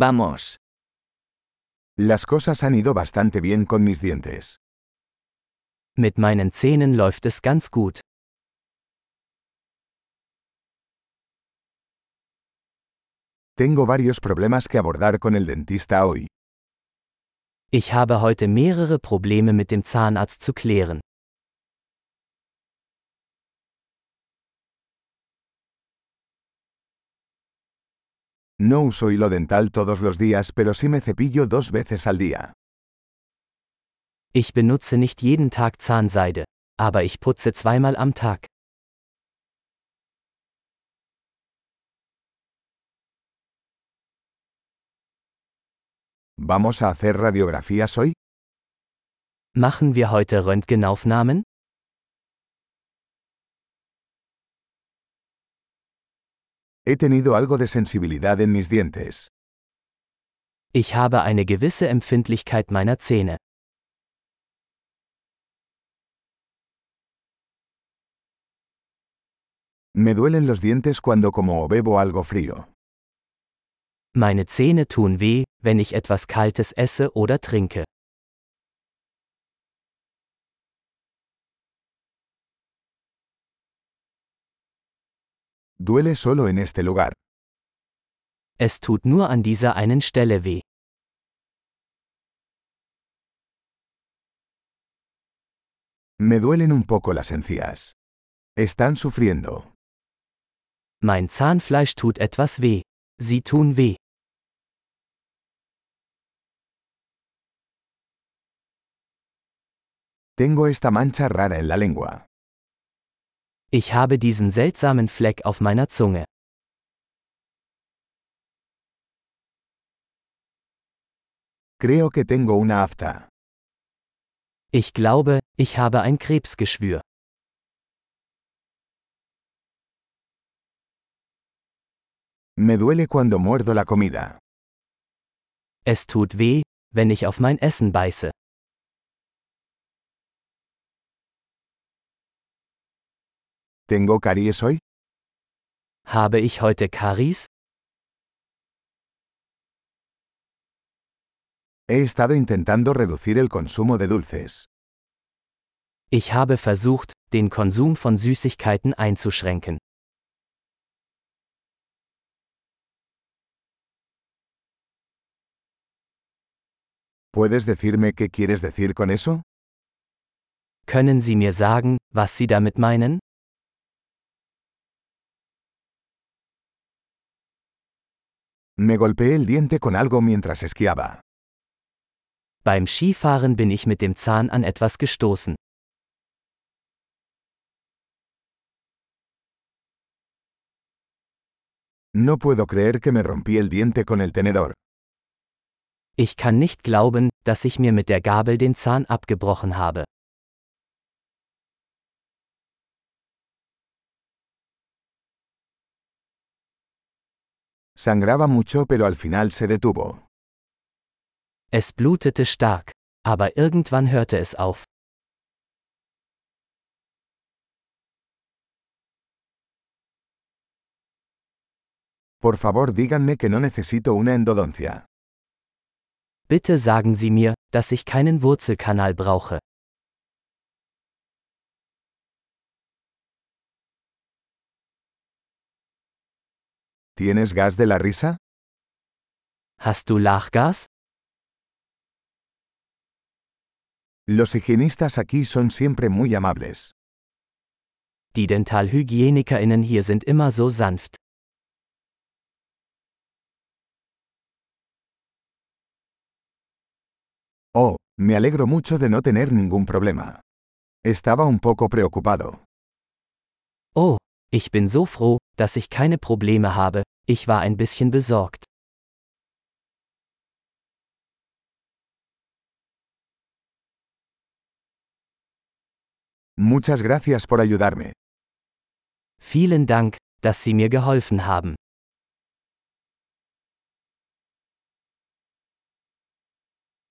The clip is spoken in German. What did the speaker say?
Vamos. Las cosas han ido bastante bien con mis dientes. Mit meinen Zähnen läuft es ganz gut. Tengo varios problemas que abordar con el dentista hoy. Ich habe heute mehrere Probleme mit dem Zahnarzt zu klären. No uso hilo dental todos los días, pero sí me cepillo dos veces al día. Ich benutze nicht jeden Tag Zahnseide, aber ich putze zweimal am Tag. ¿Vamos a hacer radiografías hoy? Machen wir heute Röntgenaufnahmen? He tenido algo de sensibilidad en mis dientes. Ich habe eine gewisse Empfindlichkeit meiner Zähne. Me duelen los dientes cuando como o bebo algo frío. Meine Zähne tun weh, wenn ich etwas Kaltes esse oder trinke. Duele solo en este lugar. Es tut nur an dieser einen Stelle weh. Me duelen un poco las encías. Están sufriendo. Mein Zahnfleisch tut etwas weh. Sie tun weh. Tengo esta mancha rara en la lengua. Ich habe diesen seltsamen Fleck auf meiner Zunge. Creo que tengo una afta. Ich glaube, ich habe ein Krebsgeschwür. Me duele cuando muerdo la comida. Es tut weh, wenn ich auf mein Essen beiße. ¿Tengo caries hoy? Habe ich heute Karies? He estado intentando reducir el consumo de dulces. Ich habe versucht, den Konsum von Süßigkeiten einzuschränken. ¿Puedes decirme qué quieres decir con eso? Können Sie mir sagen, was Sie damit meinen? Me golpeé el diente con algo mientras esquiaba. Beim Skifahren bin ich mit dem Zahn an etwas gestoßen. No puedo creer que me rompí el diente con el tenedor. Ich kann nicht glauben, dass ich mir mit der Gabel den Zahn abgebrochen habe. Sangraba mucho pero al final se detuvo. Es blutete stark, aber irgendwann hörte es auf. Por favor díganme que no necesito una endodoncia. Bitte sagen Sie mir, dass ich keinen Wurzelkanal brauche. ¿Tienes gas de la risa? Hast du Lachgas? Los higienistas aquí son siempre muy amables. Die DentalhygienikerInnen hier sind immer so sanft. Oh, me alegro mucho de no tener ningún problema. Estaba un poco preocupado. Oh, ich bin so froh, dass ich keine Probleme habe, ich war ein bisschen besorgt. Muchas gracias por ayudarme. Vielen Dank, dass Sie mir geholfen haben.